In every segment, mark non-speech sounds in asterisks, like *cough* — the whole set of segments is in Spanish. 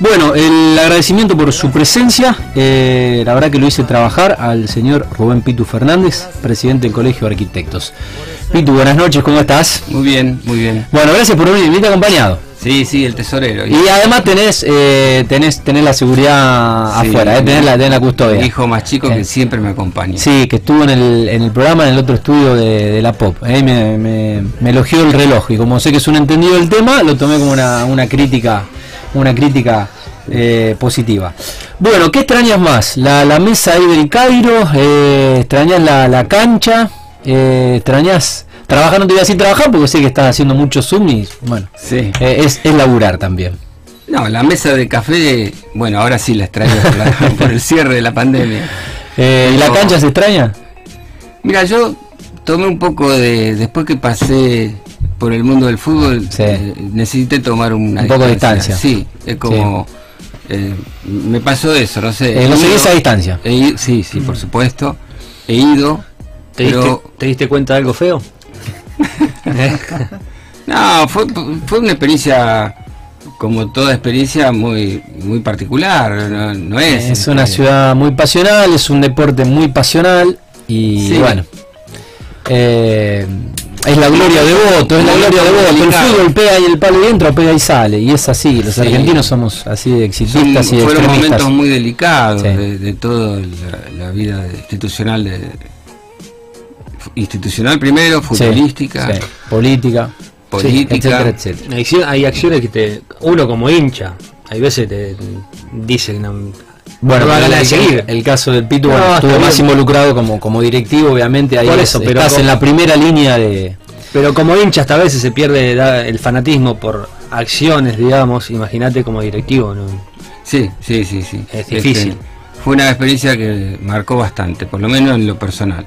Bueno, el agradecimiento por su presencia, eh, la verdad que lo hice trabajar al señor Rubén Pitu Fernández, presidente del Colegio de Arquitectos. Pitu, buenas noches, ¿cómo estás? Muy bien, muy bien. Bueno, gracias por venir, viniste acompañado. Sí, sí, el tesorero. Y además tenés, eh, tenés, tenés la seguridad Sí, afuera, eh, tenés, la, tenés la custodia. Mi hijo más chico Eh. que siempre me acompaña. Sí, que estuvo en el, en el programa, en el otro estudio de, de la pop. eh, me, me- me elogió el reloj y como sé que es un entendido del tema, lo tomé como una, una crítica, una crítica eh, positiva. Bueno, ¿qué extrañas más? La, la mesa ahí del Cairo, eh, extrañas la, la cancha, eh, extrañas trabajar, no te voy a decir trabajar porque sé que estás haciendo muchos Zoom y bueno, Sí. eh, es, es laburar también. No, la mesa de café, bueno, ahora sí la extraño por, la- *laughs* por el cierre de la pandemia. ¿y ¿La cancha se extraña? Mira, yo tomé un poco de. Después que pasé por el mundo del fútbol, Sí. eh, necesité tomar una Un poco de distancia. Sí, es como. eh, me pasó eso, no sé. Eh, lo seguís a distancia. he ido- sí, sí, por supuesto. He ido. ¿Te, diste, pero ¿Te diste cuenta de algo feo? *laughs* No, fue, fue una experiencia, como toda experiencia, muy muy particular. No, no es. Es una ciudad muy pasional, es un deporte muy pasional y Sí. bueno. eh, es la gloria de voto, es la gloria de voto. El fútbol pega y el palo y entra, pega y sale. Y es así, los Sí. argentinos somos así de son- exitistas y de fueron momentos muy delicados Sí. de, de toda la, la vida institucional de institucional primero, futbolística, sí, política, política. etcétera, etcétera. Hay, hay acciones que te. Uno como hincha, hay veces te dice que no. Bueno, no el, seguir. el caso del Pitu No, bueno, estuvo más bien. involucrado como, como directivo, obviamente. Ahí Por es- eso, pero estás como- en la primera línea de. Pero como hincha, hasta a veces se pierde el fanatismo por acciones, digamos. Imagínate como directivo, ¿no? Sí, sí, sí, sí. Es difícil. fue una experiencia que marcó bastante, por lo menos en lo personal.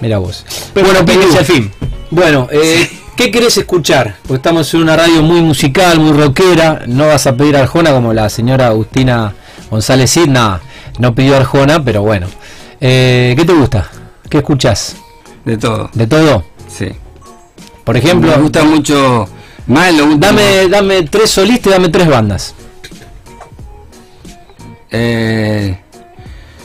Mira vos. Pero bueno, Pitu, al fin. Bueno, eh, ¿qué querés escuchar? Porque estamos en una radio muy musical, muy rockera. No vas a pedir Arjona como la señora Agustina González Cid. Nada, no pidió Arjona, pero bueno. Eh, ¿Qué te gusta? ¿Qué escuchás? De todo. ¿De todo? Sí. Por ejemplo, me gusta mucho más dame, dame tres solistas y dame tres bandas. Eh,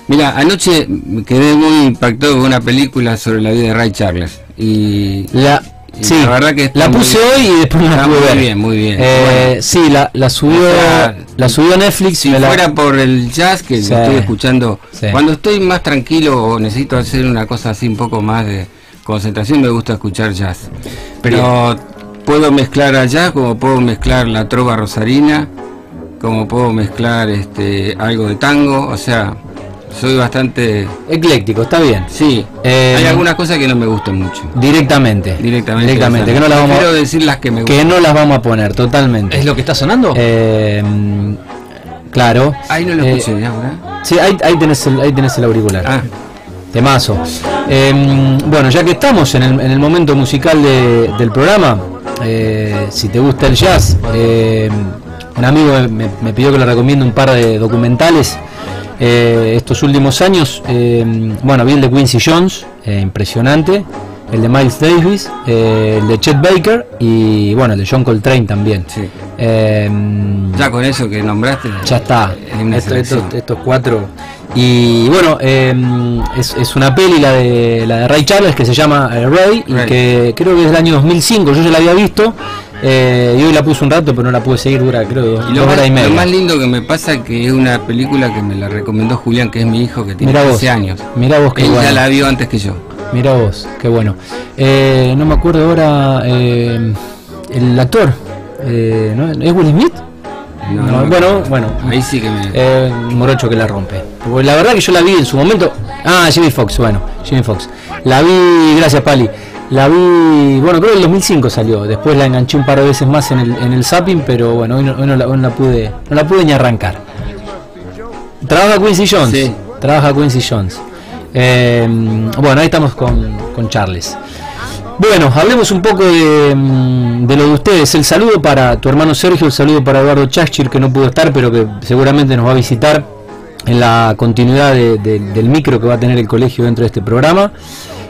mira, anoche me quedé muy impactado con una película sobre la vida de Ray Charles. Y La, sí, la verdad que la puse hoy y después no la pude muy ver. bien, muy bien. Eh, Bueno. sí, la, la subió, O sea, la subió Netflix. si me la- fuera por el jazz que Sí. estoy escuchando, Sí. cuando estoy más tranquilo o necesito hacer una cosa así un poco más de concentración, me gusta escuchar jazz. Pero puedo mezclar jazz como puedo mezclar la trova rosarina, como puedo mezclar este algo de tango, o sea, soy bastante Ecléctico, está bien. sí. Eh, hay algunas cosas que no me gustan mucho. Directamente. Directamente. Directamente, o sea, que no las vamos Quiero a, decir las que me que gustan. no las vamos a poner, totalmente. ¿Es lo que está sonando? Eh, claro. Ahí no lo Eh, escuché, ¿ahora? Sí, ahí, ahí, tenés el, ahí tenés el auricular. Ah, Temazo. Eh, bueno, ya que estamos en el, en el momento musical de- del programa, eh, si te gusta el jazz, eh, un amigo me pidió que le recomiende un par de documentales eh, estos últimos años. eh, bueno, vi el de Quincy Jones, eh, impresionante, el de Miles Davis, eh, el de Chet Baker y bueno, el de John Coltrane también. sí. Ya con eso que nombraste. ya está. Esto- estos, estos cuatro. Y bueno, es, es una peli, la de, la de Ray Charles, que se llama eh, Ray, y Ray. que creo que es del año 2005. Yo ya la había visto. Eh, y hoy la puse un rato, pero no la pude seguir, dura creo dos, Y lo dos más, horas y media. lo más lindo que me pasa que es una película que me la recomendó Julián, que es mi hijo que tiene vos, 15 años. mira vos Él bueno. ya la vio antes que yo. Mira vos, qué bueno. Eh, no me acuerdo ahora eh, el actor. Eh, ¿no? ¿Es Will Smith? No, bueno, bueno. Ahí sí que me. Eh, morocho que la rompe. Porque la verdad que yo la vi en su momento. Ah, Jimmy Fox, bueno, Jimmy Fox. La vi, gracias Pali. La vi, bueno, creo que en el 2005 salió. Después la enganché un par de veces más en el, en el zapping, pero bueno, hoy no, hoy no la, hoy no la pude, no la pude ni arrancar. Trabaja Quincy Jones. Sí. Trabaja Quincy Jones. Eh, bueno, ahí estamos con, con Charles. Bueno, hablemos un poco de, mm, de lo de ustedes. El saludo para tu hermano Sergio, el saludo para Eduardo Chachir, que no pudo estar, pero que seguramente nos va a visitar en la continuidad de- de- del micro que va a tener el colegio dentro de este programa.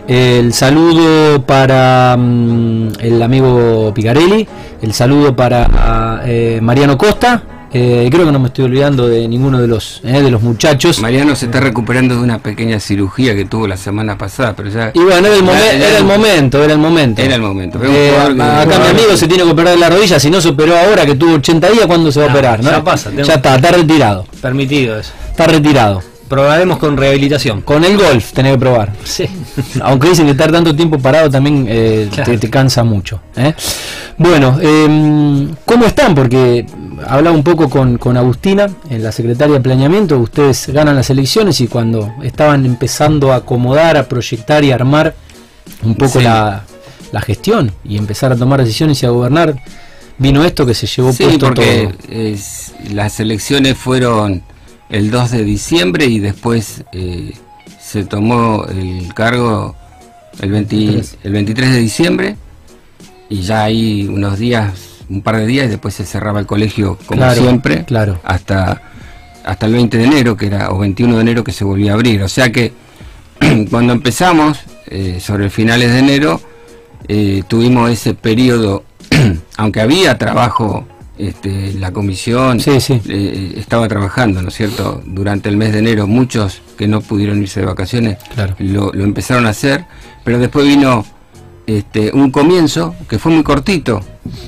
El saludo para mm, el amigo Picarelli, el saludo para eh, Mariano Costa, Eh, creo que no me estoy olvidando de ninguno de los eh, de los muchachos. Mariano se está recuperando de una pequeña cirugía que tuvo la semana pasada, pero ya. Y bueno, era el, momen- era el momento, era el momento. Era el momento. Eh, acá mi amigo se tiene que operar de la rodilla, si no se operó ahora que tuvo 80 días, ¿cuándo se va a No, operar? ¿no? ya pasa, tengo- Ya está, está retirado. Permitido eso. Está retirado. Probaremos con rehabilitación. Con el golf tenés que probar. Sí. *laughs* Aunque dicen que estar tanto tiempo parado también eh, Claro. te, te cansa mucho. ¿eh? Bueno, eh, ¿cómo están? Porque hablaba un poco con, con Agustina, en la secretaria de planeamiento. Ustedes ganan las elecciones y cuando estaban empezando a acomodar, a proyectar y a armar un poco Sí. la, la gestión y empezar a tomar decisiones y a gobernar, vino esto que se llevó Sí, puesto porque todo. es- las elecciones fueron el 2 de diciembre y después eh, se tomó el cargo el, 20 el 23 de diciembre y ya hay unos días, un par de días y después se cerraba el colegio como Claro, siempre claro. hasta hasta el 20 de enero que era o 21 de enero que se volvía a abrir, o sea que *clears throat* cuando empezamos eh, sobre finales de enero eh, tuvimos ese periodo, *clears throat* aunque había trabajo, este, la comisión Sí, sí. eh, estaba trabajando, ¿no es cierto? Durante el mes de enero, muchos que no pudieron irse de vacaciones Claro. lo, lo empezaron a hacer, pero después vino este, un comienzo que fue muy cortito.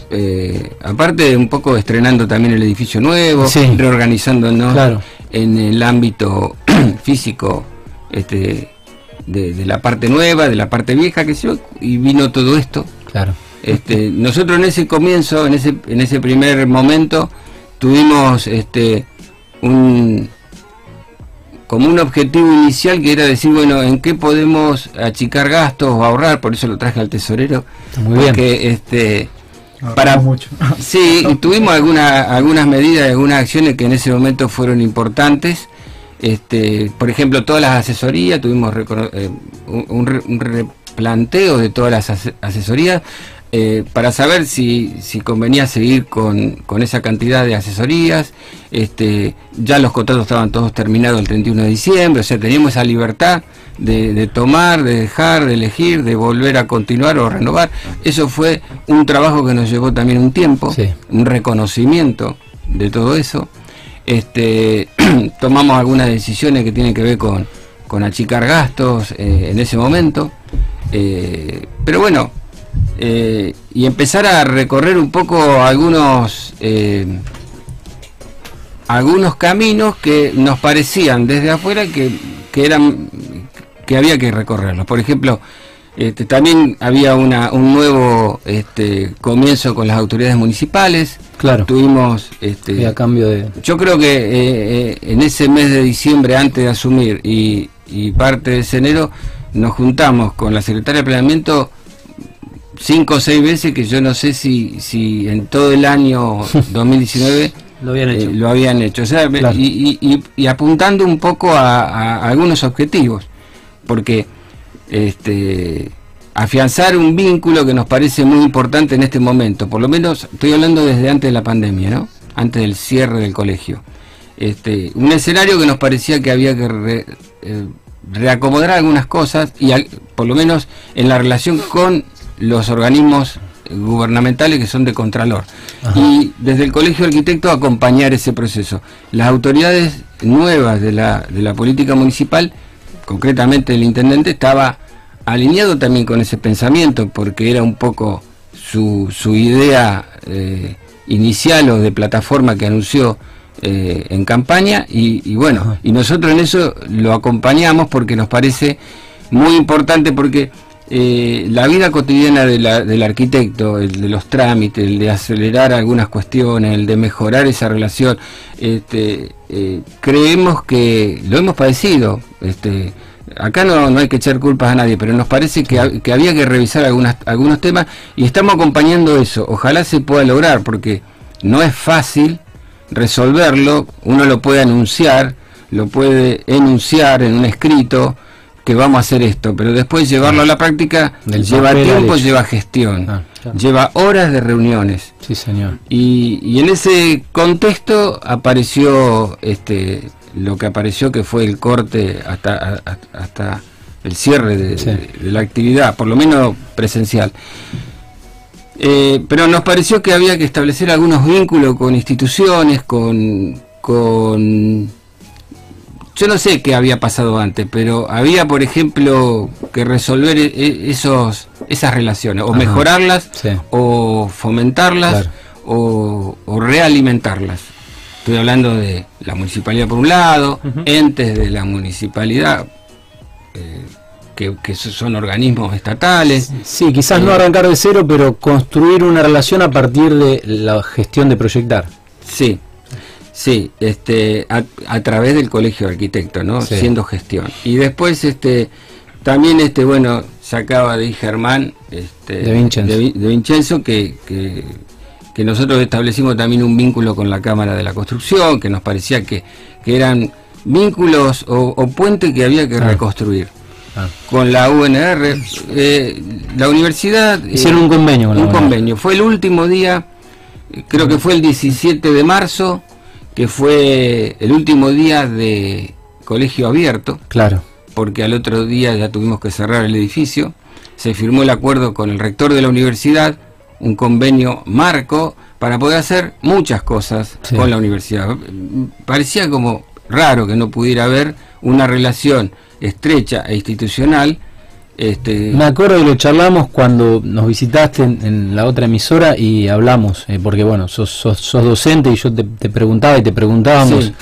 eh, aparte, un poco estrenando también el edificio nuevo, Sí. reorganizándonos Claro. en el ámbito *clears throat* físico este, de, de la parte nueva, de la parte vieja, que se y vino todo esto. Claro. Este, nosotros en ese comienzo, en ese, en ese primer momento, tuvimos este, un como un objetivo inicial que era decir, bueno, ¿en qué podemos achicar gastos o ahorrar? Por eso lo traje al tesorero. Muy bien. porque, este, Ahorramos para mucho. *laughs* Sí, tuvimos alguna, algunas medidas, algunas acciones que en ese momento fueron importantes. Este, por ejemplo, todas las asesorías, tuvimos eh, un, un re- un replanteo de todas las ase- asesorías eh, para saber si, si convenía seguir con, con esa cantidad de asesorías. Este, ya los contratos estaban todos terminados el 31 de diciembre, o sea, teníamos esa libertad de, de tomar, de dejar, de elegir, de volver a continuar o renovar. Eso fue un trabajo que nos llevó también un tiempo, Sí. un reconocimiento de todo eso. Este, *clears throat* tomamos algunas decisiones que tienen que ver con, con achicar gastos eh, en ese momento. Eh, pero bueno, eh, y empezar a recorrer un poco algunos eh, algunos caminos que nos parecían desde afuera que, que eran que había que recorrerlos. Por ejemplo, este, también había una, un nuevo este, comienzo con las autoridades municipales. Claro. Tuvimos este, Y a cambio de. yo creo que eh, eh, en ese mes de diciembre, antes de asumir y, y parte de ese enero, nos juntamos con la secretaria de planeamiento cinco o seis veces que yo no sé si, si en todo el año *laughs* 2019 Lo habían hecho. eh, lo habían hecho. O sea, Claro. y, y- y- y apuntando un poco a, a algunos objetivos, porque este, afianzar un vínculo que nos parece muy importante en este momento, por lo menos estoy hablando desde antes de la pandemia, ¿no? antes del cierre del colegio. Este, un escenario que nos parecía que había que re- eh, reacomodar algunas cosas y al- por lo menos en la relación con los organismos gubernamentales que son de contralor Ajá. y desde el colegio de arquitectos acompañar ese proceso las autoridades nuevas de la, de la política municipal concretamente el intendente estaba alineado también con ese pensamiento porque era un poco su, su idea eh, inicial o de plataforma que anunció eh, en campaña y, y bueno, Ajá. y nosotros en eso lo acompañamos porque nos parece muy importante porque eh, la vida cotidiana de la- del arquitecto, el de los trámites, el de acelerar algunas cuestiones, el de mejorar esa relación, este, eh, creemos que lo hemos padecido. Este, acá no, no hay que echar culpas a nadie, pero nos parece que, que había que revisar algunas, algunos temas y estamos acompañando eso. Ojalá se pueda lograr porque no es fácil resolverlo, uno lo puede anunciar, lo puede enunciar en un escrito que vamos a hacer esto, pero después llevarlo a la práctica Del lleva tiempo, lleva gestión, Ah, claro. lleva horas de reuniones. Sí, señor. Y, y en ese contexto apareció este lo que apareció que fue el corte hasta, hasta el cierre de, Sí. de- de la actividad, por lo menos presencial. Eh, pero nos pareció que había que establecer algunos vínculos con instituciones, con, con... Yo no sé qué había pasado antes, pero había, por ejemplo, que resolver e- e- esos, esas relaciones, o Ajá, mejorarlas, sí. o fomentarlas, Claro. o, o realimentarlas. Estoy hablando de la municipalidad por un lado, entes de la municipalidad, eh, que, que son organismos estatales. Sí, quizás no Eh, arrancar de cero, pero construir una relación a partir de la gestión de proyectar. Sí, sí, este, a, a través del colegio de arquitectos, ¿no? Sí. Siendo gestión. Y después, este, también, este, bueno, se acaba de Germán, este, De Vincenzo. de Vi- de Vincenzo, que, que, que nosotros establecimos también un vínculo con la Cámara de la Construcción, que nos parecía que, que eran vínculos o, o puentes que había que Ah. reconstruir. Ah. Con la UNR, eh, la universidad... eh, Hicieron un convenio con la un UNR. convenio. Fue el último día, eh, creo que fue el 17 de marzo, que fue el último día de colegio abierto, Claro. porque al otro día ya tuvimos que cerrar el edificio. Se firmó el acuerdo con el rector de la universidad, un convenio marco para poder hacer muchas cosas Sí. con la universidad. Parecía como raro que no pudiera haber una relación estrecha e institucional. Este, Me acuerdo que lo charlamos cuando nos visitaste en, en la otra emisora y hablamos, eh, porque bueno, sos, sos, sos docente y yo te, te preguntaba y te preguntábamos Sí.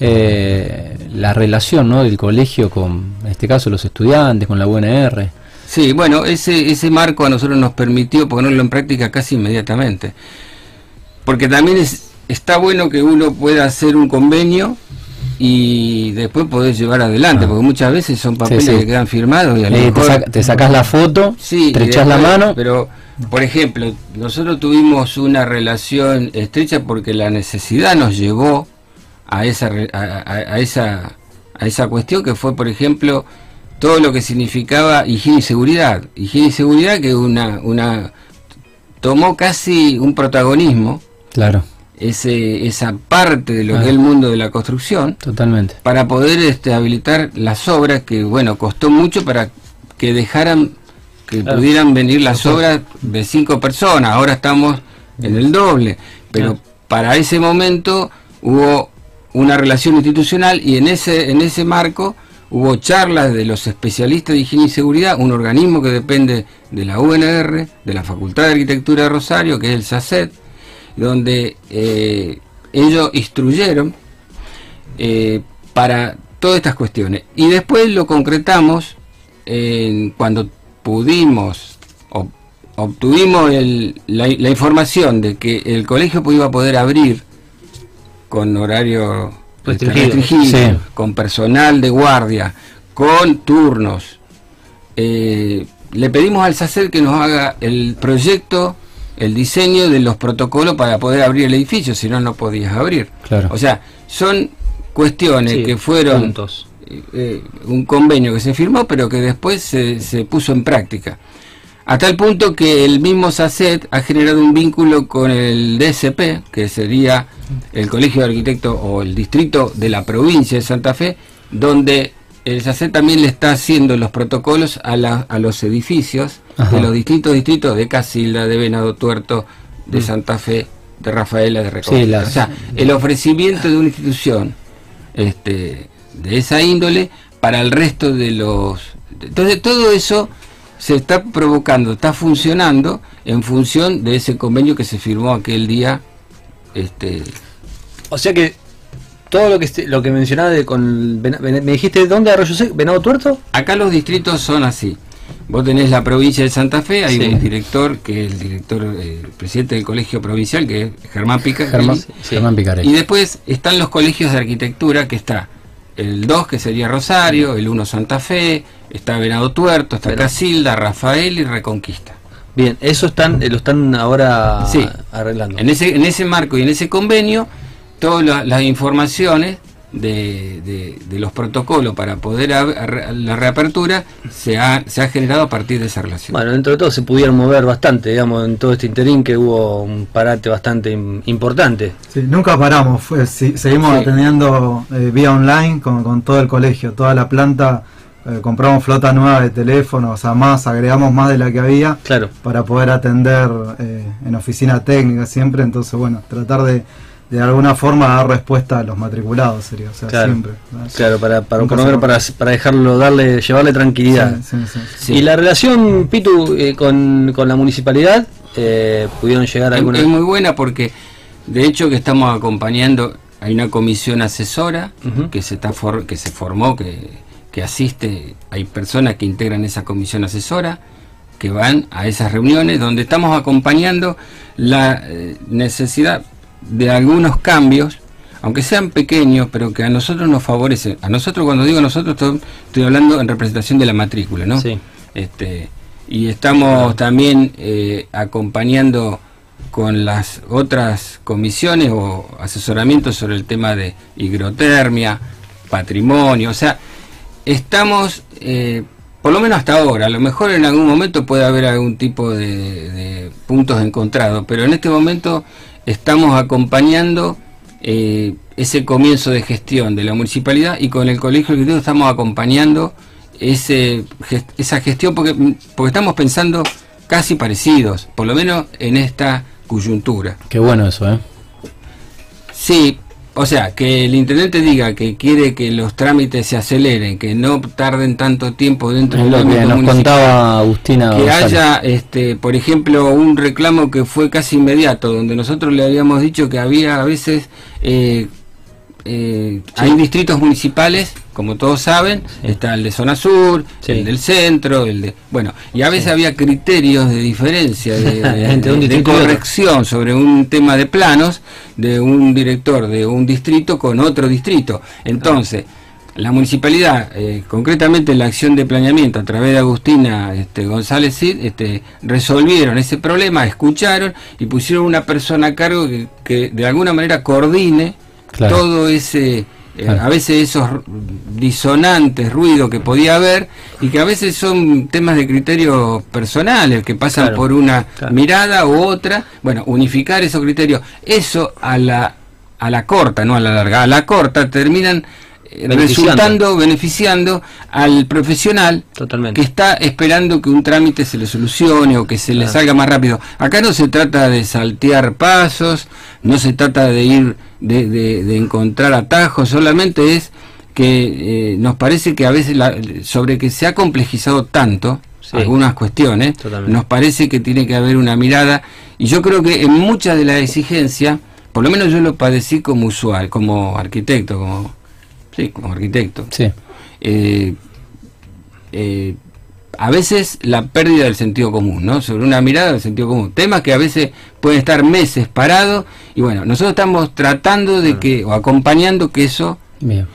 eh, la relación ¿no? del colegio con, en este caso, los estudiantes, con la UNR. Sí, bueno, ese, ese marco a nosotros nos permitió ponerlo en práctica casi inmediatamente. Porque también es, está bueno que uno pueda hacer un convenio y después poder llevar adelante, Ah. porque muchas veces son papeles sí. que quedan firmados y a lo Eh, te, sac- te sacás la foto, Sí, te la mano. Pero, por ejemplo, nosotros tuvimos una relación estrecha porque la necesidad nos llevó a esa, a, a- a esa, a esa cuestión que fue, por ejemplo, todo lo que significaba higiene y seguridad. Higiene y seguridad que una, una tomó casi un protagonismo, Claro, ese, esa parte de lo Ah. que es el mundo de la construcción totalmente. para poder este, habilitar las obras que, bueno, costó mucho para que dejaran, que Claro. pudieran venir las obras de cinco personas. Ahora estamos en el doble. Pero Claro. para ese momento hubo una relación institucional y en ese, en ese marco hubo charlas de los especialistas de higiene y seguridad, un organismo que depende de la UNR, de la Facultad de Arquitectura de Rosario, que es el SACET, donde eh, ellos instruyeron eh, para todas estas cuestiones. Y después lo concretamos en cuando pudimos, ob- obtuvimos el- la, la información de que el colegio iba a poder abrir con horario este, Restringido. restringido, Sí. con personal de guardia, con turnos. Eh, le pedimos al SACER que nos haga el proyecto, el diseño de los protocolos para poder abrir el edificio, si no, no podías abrir. Claro. O sea, son cuestiones Sí, que fueron puntos. eh, un convenio que se firmó, pero que después se, se puso en práctica. A tal punto que el mismo SACET ha generado un vínculo con el DSP, que sería el Colegio de Arquitectos o el distrito de la provincia de Santa Fe, donde el SACET también le está haciendo los protocolos a, la- a los edificios Ajá. de los distintos distritos de Casilda, de Venado Tuerto, de Santa Fe, de Rafaela, de Recoleta. Sí, las- O sea, el ofrecimiento de una institución este, de esa índole para el resto de los... Entonces todo eso se está provocando, está funcionando en función de ese convenio que se firmó aquel día. Este, O sea que todo lo que lo que mencionaba de con me dijiste dónde Arroyo Seco, Venado Tuerto. acá los distritos son así. Vos tenés la provincia de Santa Fe, hay Sí. un director, que es el director, eh, presidente del colegio provincial, que es Germán Pica. Germán, Picarelli. Y después están los colegios de arquitectura, que está el 2, que sería Rosario, el 1 Santa Fe, está Venado Tuerto, está. Casilda, Rafael y Reconquista. Bien, eso están eh, lo están ahora Sí. arreglando. En ese, en ese marco y en ese convenio, todas la- las informaciones de, de- de los protocolos para poder a- la reapertura se ha, se ha generado a partir de esa relación. Bueno, dentro de todo se pudieron mover bastante, digamos, en todo este interín que hubo un parate bastante im- importante. Sí, nunca paramos, fue- sí, seguimos Sí. atendiendo eh, vía online con, con todo el colegio, toda la planta eh, compramos flota nueva de teléfonos, o sea, más, agregamos más de la que había Claro. para poder atender eh, en oficina técnica siempre, entonces bueno, tratar de de alguna forma dar respuesta a los matriculados sería, o sea, Claro. siempre. Claro, para, para, Nunca por lo menos se- para, para dejarlo, darle, llevarle tranquilidad. Sí, sí, sí. Sí. Y la relación, Pitu, eh, con, con la municipalidad, eh, ¿pudieron llegar a Es, alguna...? es muy buena porque de hecho que estamos acompañando, hay una comisión asesora que se está for- que se formó, que, que asiste, hay personas que integran esa comisión asesora que van a esas reuniones donde estamos acompañando la eh, necesidad de algunos cambios, aunque sean pequeños, pero que a nosotros nos favorecen. A nosotros, cuando digo nosotros, estoy, estoy hablando en representación de la matrícula, ¿no? Sí. Este, y estamos también eh, acompañando con las otras comisiones o asesoramientos sobre el tema de higrotermia, patrimonio, o sea, estamos, eh, por lo menos hasta ahora, a lo mejor en algún momento puede haber algún tipo de, de puntos encontrados, pero en este momento estamos acompañando eh, ese comienzo de gestión de la municipalidad y con el colegio ejecutivo estamos acompañando ese, gest- esa gestión porque, porque estamos pensando casi parecidos, por lo menos en esta coyuntura. Qué bueno eso, ¿eh? Sí, o sea, que el intendente diga que quiere que los trámites se aceleren, que no tarden tanto tiempo dentro del ámbito nos contaba Agustina que González. haya, este, por ejemplo, un reclamo que fue casi inmediato, donde nosotros le habíamos dicho que había a veces, eh, eh, hay distritos municipales, como todos saben, está el de zona sur, Sí. el del centro, el de, bueno, y a veces había criterios de diferencia, de, *laughs* de- de- corrección sobre un tema de planos de un director de un distrito con otro distrito. Entonces, la municipalidad, eh, concretamente la acción de planeamiento a través de Agustina este, González Cid, este, resolvieron ese problema, escucharon y pusieron una persona a cargo que, que de alguna manera coordine Claro. todo ese, eh, a veces esos disonantes, ruido que podía haber y que a veces son temas de criterios personales que pasan Claro. por una Claro. mirada u otra, bueno, unificar esos criterios, eso a la a la corta, no a la larga, a la corta terminan. Resultando beneficiando al profesional Totalmente. que está esperando que un trámite se le solucione o que se le salga más rápido. Acá no se trata de saltear pasos, no se trata de ir, de, de- de encontrar atajos, solamente es que eh, nos parece que a veces la- sobre que se ha complejizado tanto Sí. algunas cuestiones, Totalmente. nos parece que tiene que haber una mirada y yo creo que en muchas de las exigencias, por lo menos yo lo padecí como usuario, como arquitecto, como sí, como arquitecto. Sí. Eh, eh, a veces la pérdida del sentido común, ¿no? Sobre una mirada del sentido común. Temas que a veces pueden estar meses parados y bueno, nosotros estamos tratando de que, o acompañando que eso Bien.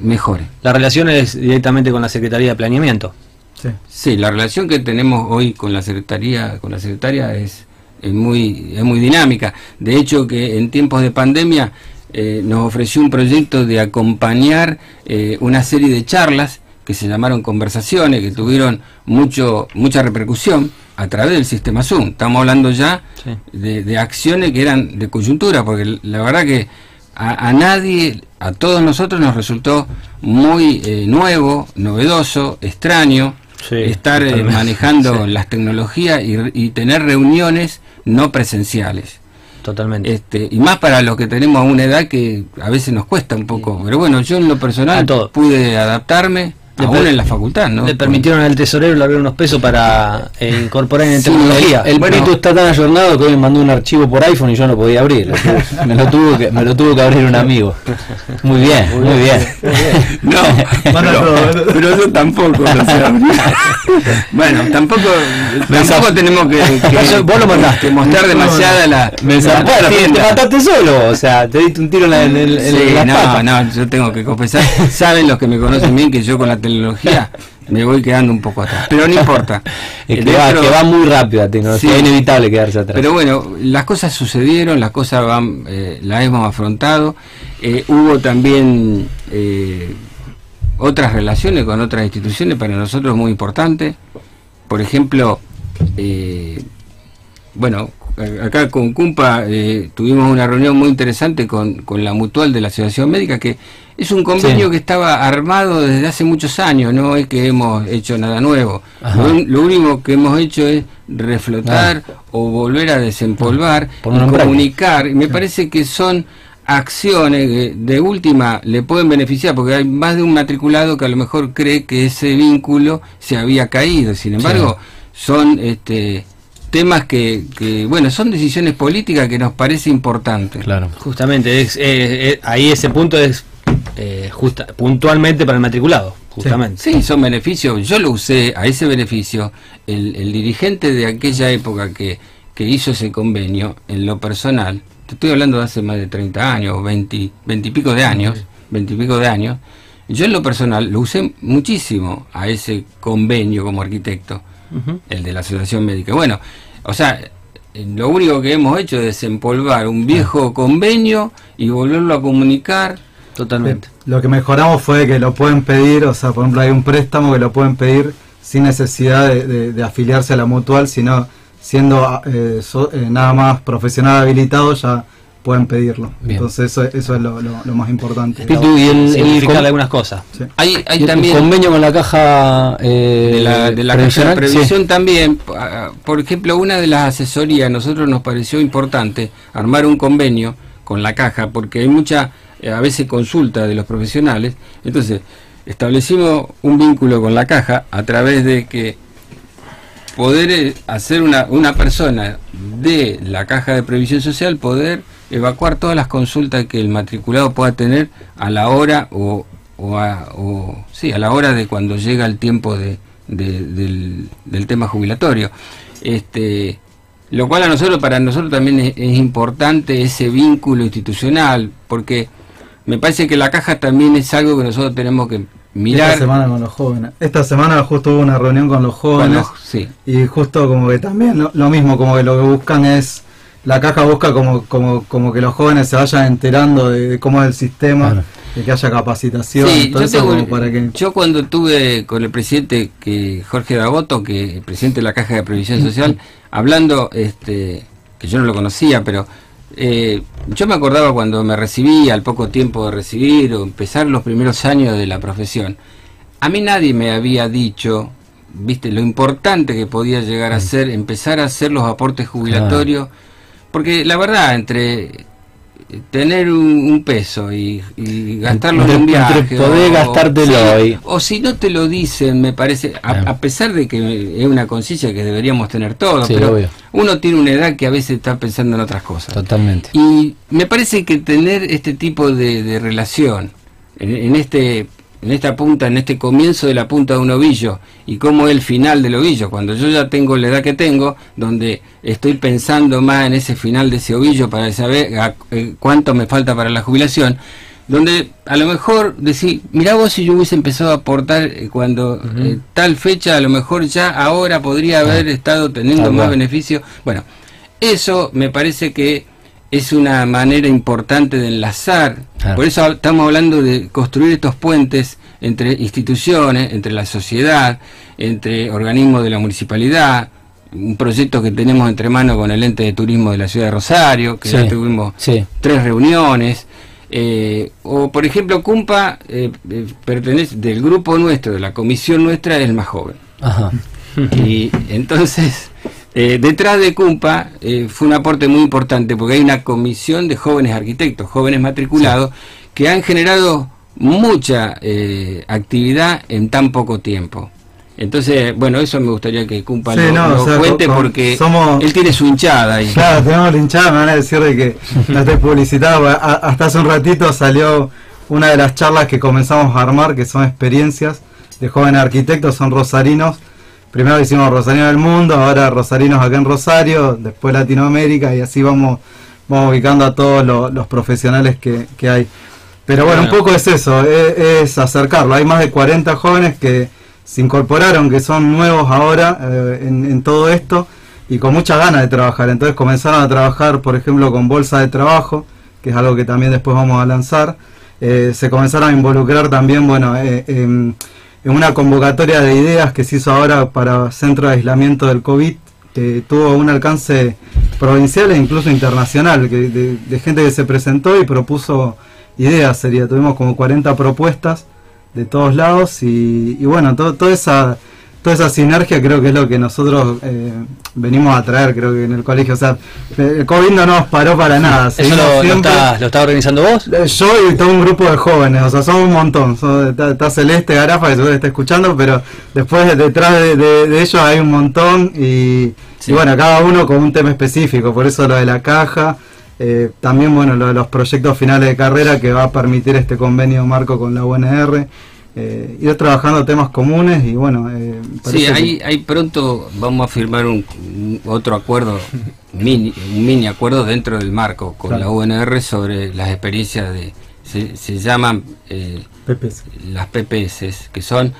mejore. La relación es directamente con la Secretaría de Planeamiento. Sí. Sí, la relación que tenemos hoy con la secretaría, con la secretaria es, es muy, es muy dinámica. De hecho, que en tiempos de pandemia eh, nos ofreció un proyecto de acompañar eh, una serie de charlas que se llamaron conversaciones, que tuvieron mucho, mucha repercusión a través del sistema Zoom. Estamos hablando ya Sí. de, de acciones que eran de coyuntura, porque la verdad que a, a nadie, a todos nosotros nos resultó muy eh, nuevo, novedoso, extraño, Sí, estar eh, manejando *laughs* Sí. las tecnologías y, y tener reuniones no presenciales. Totalmente. Este, y más para los que tenemos una edad que a veces nos cuesta un poco. Pero bueno, yo en lo personal pude adaptarme, aún per- en la facultad, ¿no? Le permitieron al tesorero largar unos pesos para eh, incorporar en Sí, tecnología. El Bueno. Pitu está tan ayornado que hoy me mandó un archivo por iPhone y yo no podía abrir. Me lo tuvo que, me lo tuvo que abrir un amigo. Muy bien, muy bien. *laughs* No, Manda pero, todo. pero yo tampoco lo sé abrir. Bueno, tampoco, tampoco tenemos que, *laughs* que- Eso vos lo mandaste. que mostrar demasiada la, Me la bueno, te mataste solo, o sea, te diste un tiro en, la, en, el- en Sí, la no, pata. no, yo tengo que confesar. Saben los que me conocen bien que yo con la tecnología *laughs* me voy quedando un poco atrás. Pero no importa. *laughs* Es que va muy rápido la tecnología, Sí. es inevitable quedarse atrás. Pero bueno, las cosas sucedieron, las cosas van, eh, las hemos afrontado. Eh, hubo también eh, otras relaciones con otras instituciones para nosotros muy importantes. Por ejemplo, eh, bueno, acá con Cumpa eh, tuvimos una reunión muy interesante con, con la mutual de la Asociación Médica, que es un convenio Sí. que estaba armado desde hace muchos años, no es que hemos hecho nada nuevo. Lo, lo único que hemos hecho es reflotar o volver a desempolvar Ponerlo y comunicar. Y me parece que son acciones que de última le pueden beneficiar, porque hay más de un matriculado que a lo mejor cree que ese vínculo se había caído. Sin embargo, son este temas que, que, bueno, son decisiones políticas que nos parece importante. Claro. Justamente, es, eh, eh, ahí ese punto es eh, justa, puntualmente para el matriculado, justamente. Sí, son beneficios. Yo lo usé a ese beneficio. El, el dirigente de aquella época que, que hizo ese convenio, en lo personal, te estoy hablando de hace más de 30 años, 20, 20 y pico de años, 20 y pico de años, yo en lo personal lo usé muchísimo a ese convenio como arquitecto, El de la Asociación Médica. Bueno, o sea, eh, lo único que hemos hecho es desempolvar un viejo convenio y volverlo a comunicar. Totalmente. Lo que mejoramos fue que lo pueden pedir, o sea, por ejemplo, hay un préstamo que lo pueden pedir sin necesidad de, de- de afiliarse a la mutual, sino siendo eh, so- eh, nada más profesional habilitado ya pueden pedirlo. Bien. Entonces eso, eso es lo, lo- lo más importante. Pitu, y el, el con- algunas cosas. Sí. Hay, hay y el también... convenio con la caja eh, de la, de la caja de previsión sí. también, ah, por ejemplo, una de las asesorías, a nosotros nos pareció importante armar un convenio con la caja, porque hay mucha, eh, a veces consulta de los profesionales, entonces establecimos un vínculo con la caja a través de que poder eh, hacer una, una persona de la caja de previsión social, poder evacuar todas las consultas que el matriculado pueda tener a la hora o, o, a, o- sí, a la hora de cuando llega el tiempo de, de- del, del tema jubilatorio. Este, lo cual a nosotros, para nosotros también es, es importante ese vínculo institucional, porque me parece que la caja también es algo que nosotros tenemos que mirar. Esta semana con los jóvenes. Esta semana justo hubo una reunión con los jóvenes. sí. Y justo como que también lo, lo mismo, como que lo que buscan es, la caja busca como, como, como que los jóvenes se vayan enterando de, de cómo es el sistema, Claro. de que haya capacitación, Sí, todo yo, eso tengo- como para que... yo cuando estuve con el presidente que Jorge Dagoto, que el presidente de la Caja de Previsión Social, *laughs* hablando, este, que yo no lo conocía, pero eh, yo me acordaba cuando me recibí, al poco tiempo de recibir o empezar los primeros años de la profesión, a mí nadie me había dicho, viste, lo importante que podía llegar a ser empezar a hacer los aportes jubilatorios, porque la verdad, entre tener un, un peso y, y gastarlo en un viaje poder gastártelo y- o si no te lo dicen me parece a, pesar de que es una conciencia que deberíamos tener todos Sí, pero obvio. uno tiene una edad que a veces está pensando en otras cosas Totalmente. y me parece que tener este tipo de, de relación en, en este en esta punta, en este comienzo de la punta de un ovillo y cómo es el final del ovillo, cuando yo ya tengo la edad que tengo, donde estoy pensando más en ese final de ese ovillo para saber a- eh, cuánto me falta para la jubilación, donde a lo mejor decir, mirá vos si yo hubiese empezado a aportar eh, cuando eh, tal fecha, a lo mejor ya ahora podría haber estado teniendo Tal más beneficio. Bueno, eso me parece que es una manera importante de enlazar. Claro. Por eso estamos hablando de construir estos puentes entre instituciones, entre la sociedad, entre organismos de la municipalidad, un proyecto que tenemos entre manos con el ente de turismo de la ciudad de Rosario, que Sí, ya tuvimos sí. tres reuniones. eh, o por ejemplo, Cumpa eh, eh, pertenece del grupo nuestro, de la comisión nuestra, es el más joven. Ajá. Y entonces, eh, detrás de CUMPA eh, fue un aporte muy importante porque hay una comisión de jóvenes arquitectos, jóvenes matriculados, que han generado mucha eh, actividad en tan poco tiempo. Entonces, bueno, eso me gustaría que CUMPA Sí, lo, no, lo o sea, cuente con- porque somos- él tiene su hinchada ahí. Claro, tenemos la hinchada, me van a decir de que *laughs* no estoy publicitado. Hasta hace un ratito salió una de las charlas que comenzamos a armar, que son experiencias de jóvenes arquitectos, son rosarinos. Primero hicimos Rosarinos del Mundo, ahora Rosarinos acá en Rosario, después Latinoamérica y así vamos, vamos ubicando a todos lo- los profesionales que, que hay. Pero bueno, un poco es eso, es, es acercarlo. Hay más de 40 jóvenes que se incorporaron, que son nuevos ahora eh, en, en todo esto y con muchas ganas de trabajar. Entonces comenzaron a trabajar, por ejemplo, con bolsa de trabajo, que es algo que también después vamos a lanzar. Eh, se comenzaron a involucrar también, bueno, eh, en, en una convocatoria de ideas que se hizo ahora para centro de aislamiento del COVID, que tuvo un alcance provincial e incluso internacional, que de, de gente que se presentó y propuso ideas, sería, tuvimos como 40 propuestas de todos lados y, y bueno, todo, toda esa toda esa sinergia creo que es lo que nosotros eh, venimos a traer, creo que en el colegio. O sea, el COVID no nos paró para nada. ¿Eso lo, está, lo está organizando vos? Eh, Yo y todo un grupo de jóvenes, o sea, somos un montón. Está, está Celeste Garafa, que seguro está escuchando, pero después detrás de, de- de ellos hay un montón y, Sí. y bueno, cada uno con un tema específico, por eso lo de la caja. eh, también, bueno, lo de los proyectos finales de carrera que va a permitir este convenio marco con la UNR. Eh, ir trabajando temas comunes y bueno, eh, Sí, que- ahí, ahí pronto vamos a firmar un, un otro acuerdo, mini, un mini acuerdo dentro del marco con Claro. la UNR sobre las experiencias de, se, se llaman eh, las PPS, que son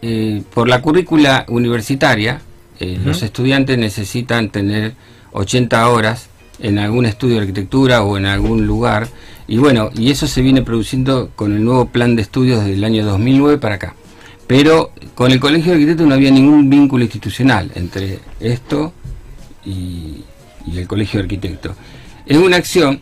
eh, por la currícula universitaria, eh, los estudiantes necesitan tener 80 horas en algún estudio de arquitectura o en algún lugar, y bueno, y eso se viene produciendo con el nuevo plan de estudios del año 2009 para acá. Pero con el Colegio de Arquitectos no había ningún vínculo institucional entre esto y, y el Colegio de Arquitectos. Es una acción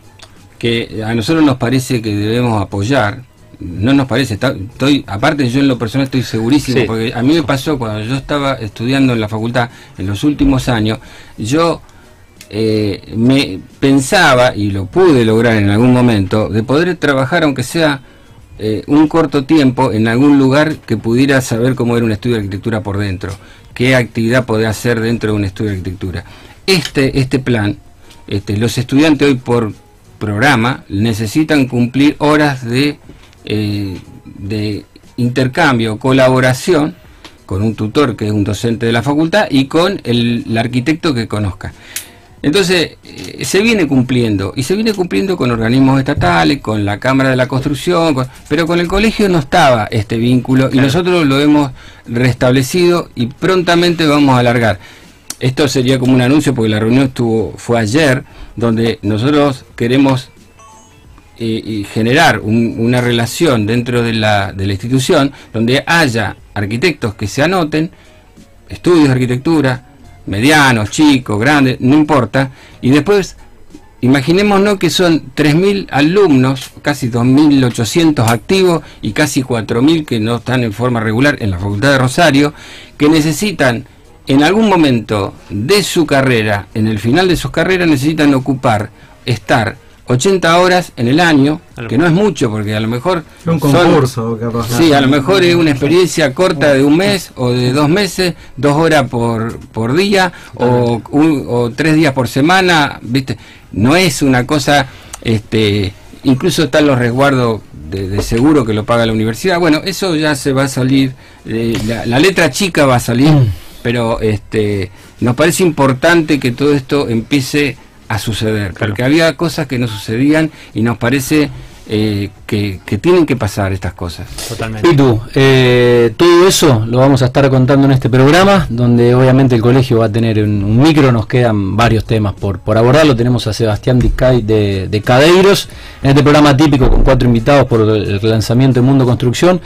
que a nosotros nos parece que debemos apoyar. No nos parece, está- estoy, aparte yo en lo personal estoy segurísimo, Sí. porque a mí me pasó cuando yo estaba estudiando en la facultad en los últimos años, yo eh, me pensaba, y lo pude lograr en algún momento, de poder trabajar aunque sea eh, un corto tiempo en algún lugar que pudiera saber cómo era un estudio de arquitectura por dentro, qué actividad podía hacer dentro de un estudio de arquitectura. Este, este plan, este, los estudiantes hoy por programa necesitan cumplir horas de, eh, de intercambio, colaboración con un tutor que es un docente de la facultad y con el, el arquitecto que conozca. Entonces, eh, se viene cumpliendo, y se viene cumpliendo con organismos estatales, con la Cámara de la Construcción, con- pero con el colegio no estaba este vínculo y nosotros lo hemos restablecido y prontamente vamos a alargar. Esto sería como un anuncio porque la reunión estuvo, fue ayer, donde nosotros queremos eh, y generar un- una relación dentro de la, de la institución donde haya arquitectos que se anoten, estudios de arquitectura, medianos, chicos, grandes, no importa, y después imaginémonos que son 3.000 alumnos, casi 2.800 activos y casi 4.000 que no están en forma regular en la Facultad de Rosario, que necesitan en algún momento de su carrera, en el final de sus carreras, necesitan ocupar, estar 80 horas en el año, que no es mucho, porque a lo mejor... Un son- concurso, capaz. Sí, a lo mejor es una experiencia corta de un mes o de dos meses, dos horas por, por día o, un- o tres días por semana, ¿viste? No es una cosa, este, incluso están los resguardos de, de seguro que lo paga la universidad. Bueno, eso ya se va a salir, eh, la, la letra chica va a salir, pero este, nos parece importante que todo esto empiece a suceder, porque había cosas que no sucedían y nos parece eh, que, que tienen que pasar estas cosas. Totalmente. Pitu, eh, todo eso lo vamos a estar contando en este programa, donde obviamente el colegio va a tener un, un micro, nos quedan varios temas por, por abordarlo. Tenemos a Sebastián Dicay de, de Cadeiros, en este programa típico con cuatro invitados por el lanzamiento de Mundo Construcción.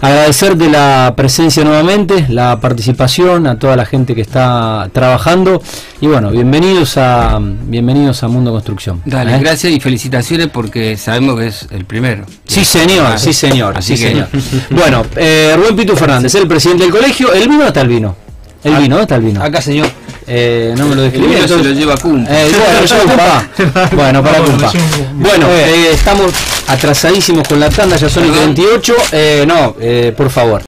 Agradecerte la presencia nuevamente, la participación, a toda la gente que está trabajando. Y bueno, bienvenidos a bienvenidos a Mundo Construcción. Dale, ¿eh? gracias y felicitaciones porque sabemos que es el primero. Sí, señor, sí, señor. Sí, *laughs* señor. Bueno, eh, Rubén Pitu Fernández, el presidente del colegio. ¿El vino está el vino? El Ah, vino, ¿dónde está el vino? Acá, señor. Eh, no me lo El describí. se lo lleva Cum. Eh, bueno, Cumpa. *laughs* Bueno, para Cumpa. Bueno, eh, estamos atrasadísimos con la tanda, ya son Perdón. 28. Eh, no, eh, por favor.